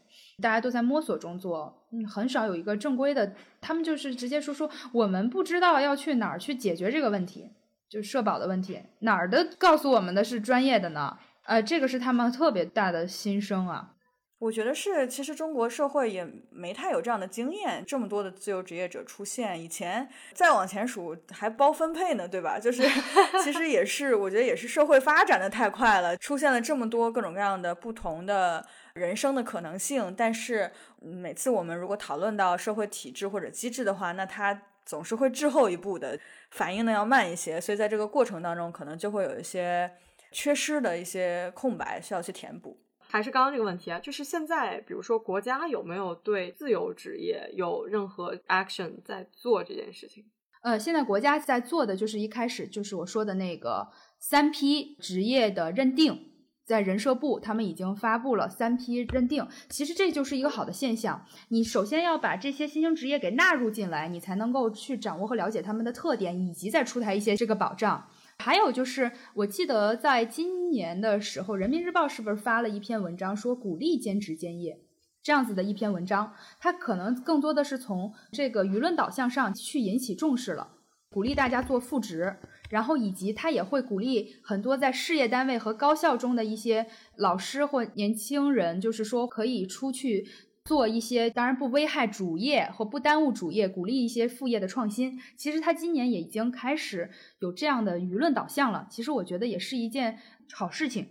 大家都在摸索中做，嗯，很少有一个正规的，他们就是直接说说我们不知道要去哪儿去解决这个问题。就社保的问题，哪儿的告诉我们的是专业的呢？呃，这个是他们特别大的心声啊。我觉得是，其实中国社会也没太有这样的经验，这么多的自由职业者出现，以前再往前数还包分配呢，对吧？就是 其实也是，我觉得也是社会发展的太快了，出现了这么多各种各样的不同的人生的可能性。但是每次我们如果讨论到社会体制或者机制的话，那它总是会滞后一步的，反应呢要慢一些，所以在这个过程当中，可能就会有一些缺失的一些空白需要去填补。还是刚刚这个问题啊，就是现在，比如说国家有没有对自由职业有任何 action 在做这件事情？呃，现在国家在做的就是一开始就是我说的那个三批职业的认定，在人社部他们已经发布了三批认定，其实这就是一个好的现象。你首先要把这些新兴职业给纳入进来，你才能够去掌握和了解他们的特点，以及再出台一些这个保障。还有就是，我记得在今年的时候，《人民日报》是不是发了一篇文章，说鼓励兼职兼业这样子的一篇文章？它可能更多的是从这个舆论导向上去引起重视了，鼓励大家做副职，然后以及他也会鼓励很多在事业单位和高校中的一些老师或年轻人，就是说可以出去。做一些当然不危害主业或不耽误主业，鼓励一些副业的创新。其实他今年也已经开始有这样的舆论导向了。其实我觉得也是一件好事情。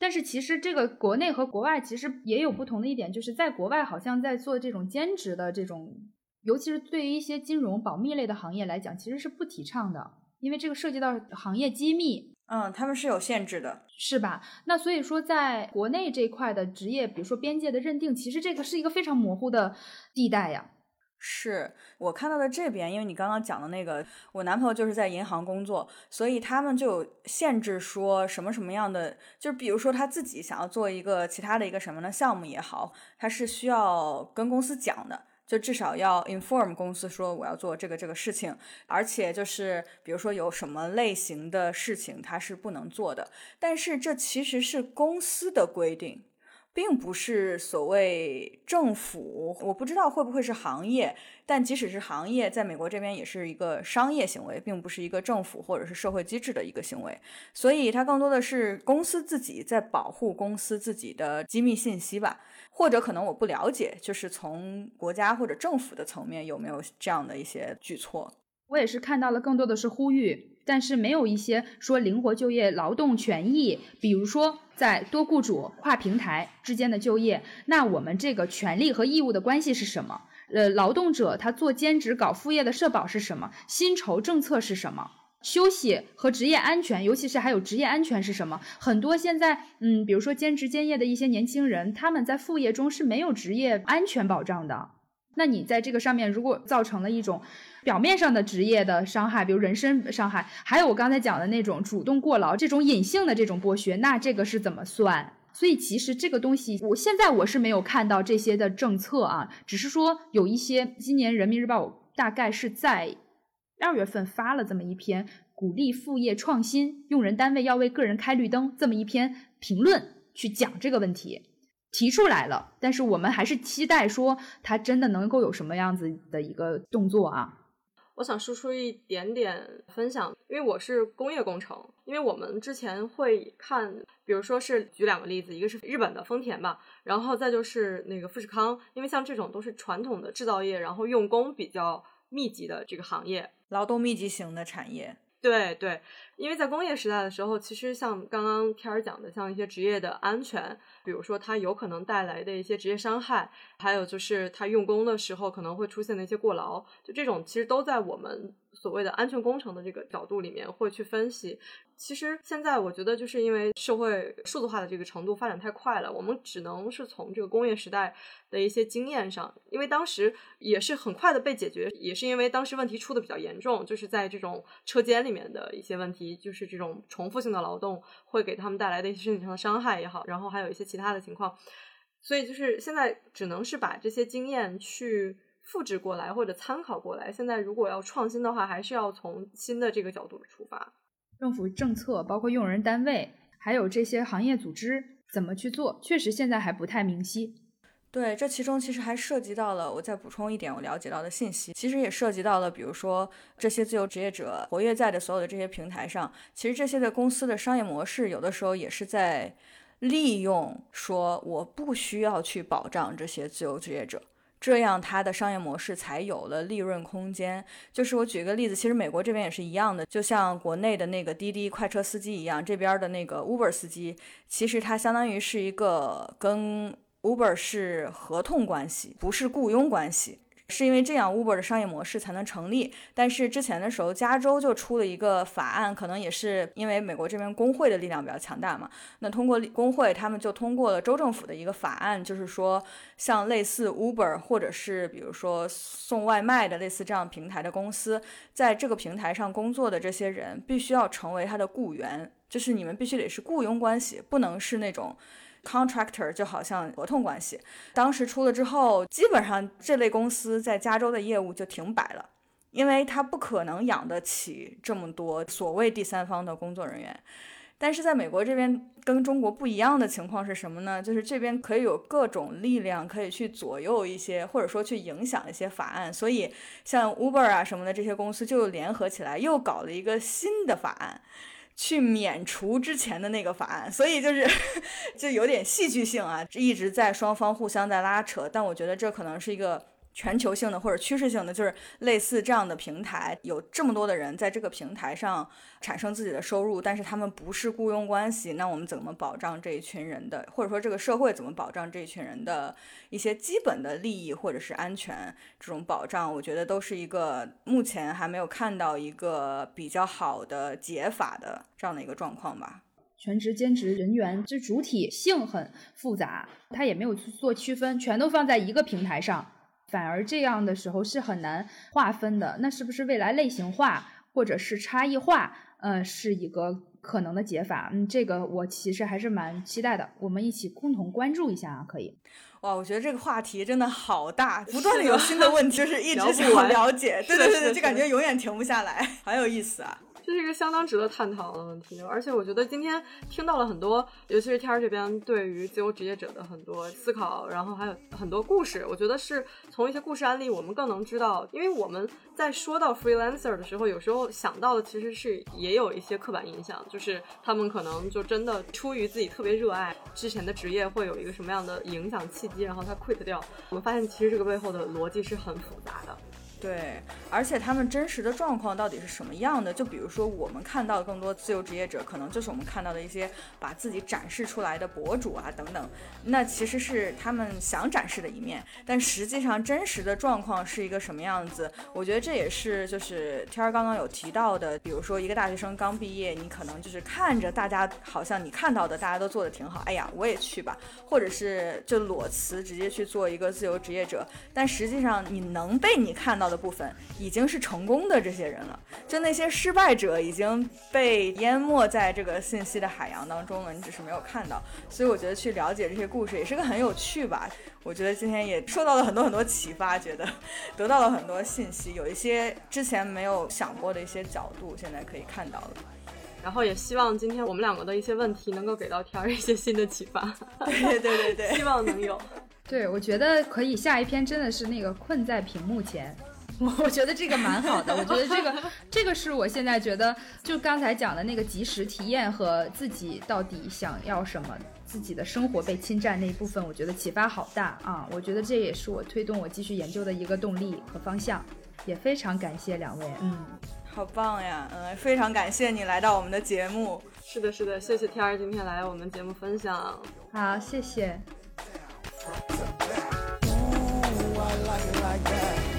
但是其实这个国内和国外其实也有不同的一点，就是在国外好像在做这种兼职的这种，尤其是对于一些金融保密类的行业来讲，其实是不提倡的，因为这个涉及到行业机密。嗯，他们是有限制的，是吧？那所以说，在国内这块的职业，比如说边界的认定，其实这个是一个非常模糊的地带呀。是我看到的这边，因为你刚刚讲的那个，我男朋友就是在银行工作，所以他们就有限制，说什么什么样的，就比如说他自己想要做一个其他的一个什么的项目也好，他是需要跟公司讲的。就至少要 inform 公司说我要做这个这个事情，而且就是比如说有什么类型的事情它是不能做的，但是这其实是公司的规定。并不是所谓政府，我不知道会不会是行业，但即使是行业，在美国这边也是一个商业行为，并不是一个政府或者是社会机制的一个行为，所以它更多的是公司自己在保护公司自己的机密信息吧，或者可能我不了解，就是从国家或者政府的层面有没有这样的一些举措。我也是看到了更多的是呼吁。但是没有一些说灵活就业、劳动权益，比如说在多雇主、跨平台之间的就业，那我们这个权利和义务的关系是什么？呃，劳动者他做兼职搞副业的社保是什么？薪酬政策是什么？休息和职业安全，尤其是还有职业安全是什么？很多现在，嗯，比如说兼职兼业的一些年轻人，他们在副业中是没有职业安全保障的。那你在这个上面如果造成了一种。表面上的职业的伤害，比如人身伤害，还有我刚才讲的那种主动过劳、这种隐性的这种剥削，那这个是怎么算？所以其实这个东西，我现在我是没有看到这些的政策啊，只是说有一些，今年人民日报大概是在二月份发了这么一篇鼓励副业创新，用人单位要为个人开绿灯这么一篇评论去讲这个问题，提出来了，但是我们还是期待说它真的能够有什么样子的一个动作啊。我想输出一点点分享，因为我是工业工程，因为我们之前会看，比如说是举两个例子，一个是日本的丰田吧，然后再就是那个富士康，因为像这种都是传统的制造业，然后用工比较密集的这个行业，劳动密集型的产业。对对，因为在工业时代的时候，其实像刚刚天儿讲的，像一些职业的安全，比如说它有可能带来的一些职业伤害，还有就是它用工的时候可能会出现的一些过劳，就这种其实都在我们。所谓的安全工程的这个角度里面会去分析，其实现在我觉得就是因为社会数字化的这个程度发展太快了，我们只能是从这个工业时代的一些经验上，因为当时也是很快的被解决，也是因为当时问题出的比较严重，就是在这种车间里面的一些问题，就是这种重复性的劳动会给他们带来的一些身体上的伤害也好，然后还有一些其他的情况，所以就是现在只能是把这些经验去。复制过来或者参考过来，现在如果要创新的话，还是要从新的这个角度出发。政府政策，包括用人单位，还有这些行业组织怎么去做，确实现在还不太明晰。对，这其中其实还涉及到了，我再补充一点我了解到的信息，其实也涉及到了，比如说这些自由职业者活跃在的所有的这些平台上，其实这些的公司的商业模式有的时候也是在利用说我不需要去保障这些自由职业者。这样，它的商业模式才有了利润空间。就是我举个例子，其实美国这边也是一样的，就像国内的那个滴滴快车司机一样，这边的那个 Uber 司机，其实它相当于是一个跟 Uber 是合同关系，不是雇佣关系。是因为这样，Uber 的商业模式才能成立。但是之前的时候，加州就出了一个法案，可能也是因为美国这边工会的力量比较强大嘛。那通过工会，他们就通过了州政府的一个法案，就是说，像类似 Uber 或者是比如说送外卖的类似这样平台的公司，在这个平台上工作的这些人，必须要成为他的雇员，就是你们必须得是雇佣关系，不能是那种。Contractor 就好像合同关系，当时出了之后，基本上这类公司在加州的业务就停摆了，因为他不可能养得起这么多所谓第三方的工作人员。但是在美国这边跟中国不一样的情况是什么呢？就是这边可以有各种力量可以去左右一些，或者说去影响一些法案。所以像 Uber 啊什么的这些公司就联合起来，又搞了一个新的法案。去免除之前的那个法案，所以就是 就有点戏剧性啊，一直在双方互相在拉扯，但我觉得这可能是一个。全球性的或者趋势性的，就是类似这样的平台，有这么多的人在这个平台上产生自己的收入，但是他们不是雇佣关系，那我们怎么保障这一群人的，或者说这个社会怎么保障这一群人的一些基本的利益或者是安全这种保障？我觉得都是一个目前还没有看到一个比较好的解法的这样的一个状况吧。全职兼职人员这主体性很复杂，他也没有去做区分，全都放在一个平台上。反而这样的时候是很难划分的，那是不是未来类型化或者是差异化，呃，是一个可能的解法？嗯，这个我其实还是蛮期待的，我们一起共同关注一下啊，可以。哇，我觉得这个话题真的好大，不断的有新的问题，就是一直想要了解，对对对，就感觉永远停不下来，好有意思啊。这是一个相当值得探讨的问题，而且我觉得今天听到了很多，尤其是天儿这边对于自由职业者的很多思考，然后还有很多故事。我觉得是从一些故事案例，我们更能知道，因为我们在说到 freelancer 的时候，有时候想到的其实是也有一些刻板印象，就是他们可能就真的出于自己特别热爱之前的职业，会有一个什么样的影响契机，然后他 quit 掉。我们发现其实这个背后的逻辑是很复杂的。对，而且他们真实的状况到底是什么样的？就比如说，我们看到更多自由职业者，可能就是我们看到的一些把自己展示出来的博主啊等等，那其实是他们想展示的一面。但实际上，真实的状况是一个什么样子？我觉得这也是就是天儿刚刚有提到的，比如说一个大学生刚毕业，你可能就是看着大家好像你看到的大家都做的挺好，哎呀，我也去吧，或者是就裸辞直接去做一个自由职业者。但实际上，你能被你看到。的部分已经是成功的这些人了，就那些失败者已经被淹没在这个信息的海洋当中了，你只是没有看到。所以我觉得去了解这些故事也是个很有趣吧。我觉得今天也受到了很多很多启发，觉得得到了很多信息，有一些之前没有想过的一些角度，现在可以看到了。然后也希望今天我们两个的一些问题能够给到天儿一些新的启发。对对对对，希望能有。对，我觉得可以。下一篇真的是那个困在屏幕前。我 我觉得这个蛮好的，我觉得这个 这个是我现在觉得，就刚才讲的那个即时体验和自己到底想要什么，自己的生活被侵占那一部分，我觉得启发好大啊！我觉得这也是我推动我继续研究的一个动力和方向，也非常感谢两位，嗯，好棒呀，嗯、呃，非常感谢你来到我们的节目，是的，是的，谢谢天儿今天来我们节目分享，好，谢谢。Ooh, I like it like that.